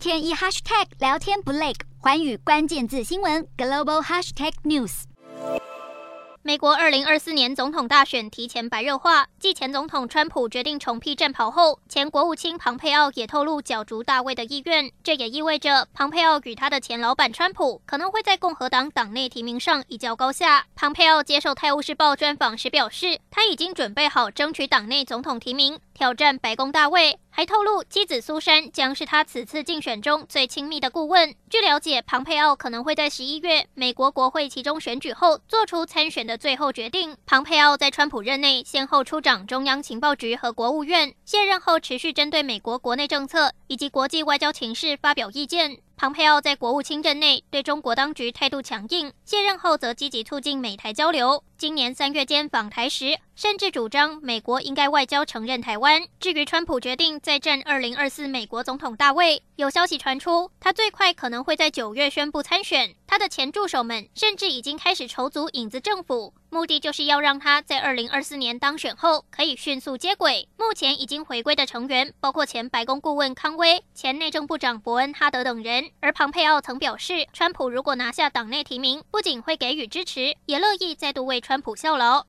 天一 hashtag 聊天不累，寰宇关键字新闻 global hashtag news。美国二零二四年总统大选提前白热化，继前总统川普决定重辟战袍后，前国务卿庞佩奥也透露角逐大位的意愿。这也意味着庞佩奥与他的前老板川普可能会在共和党党内提名上一较高下。庞佩奥接受《泰晤士报》专访时表示，他已经准备好争取党内总统提名，挑战白宫大位。还透露，妻子苏珊将是他此次竞选中最亲密的顾问。据了解，庞佩奥可能会在十一月美国国会其中选举后做出参选的最后决定。庞佩奥在川普任内先后出掌中央情报局和国务院，卸任后持续针对美国国内政策以及国际外交情势发表意见。庞佩奥在国务卿任内对中国当局态度强硬，卸任后则积极促进美台交流。今年三月间访台时，甚至主张美国应该外交承认台湾。至于川普决定再战二零二四美国总统大位，有消息传出，他最快可能会在九月宣布参选。他的前助手们甚至已经开始筹组影子政府，目的就是要让他在二零二四年当选后可以迅速接轨。目前已经回归的成员包括前白宫顾问康威、前内政部长伯恩哈德等人。而庞佩奥曾表示，川普如果拿下党内提名，不仅会给予支持，也乐意再度为川川普效劳。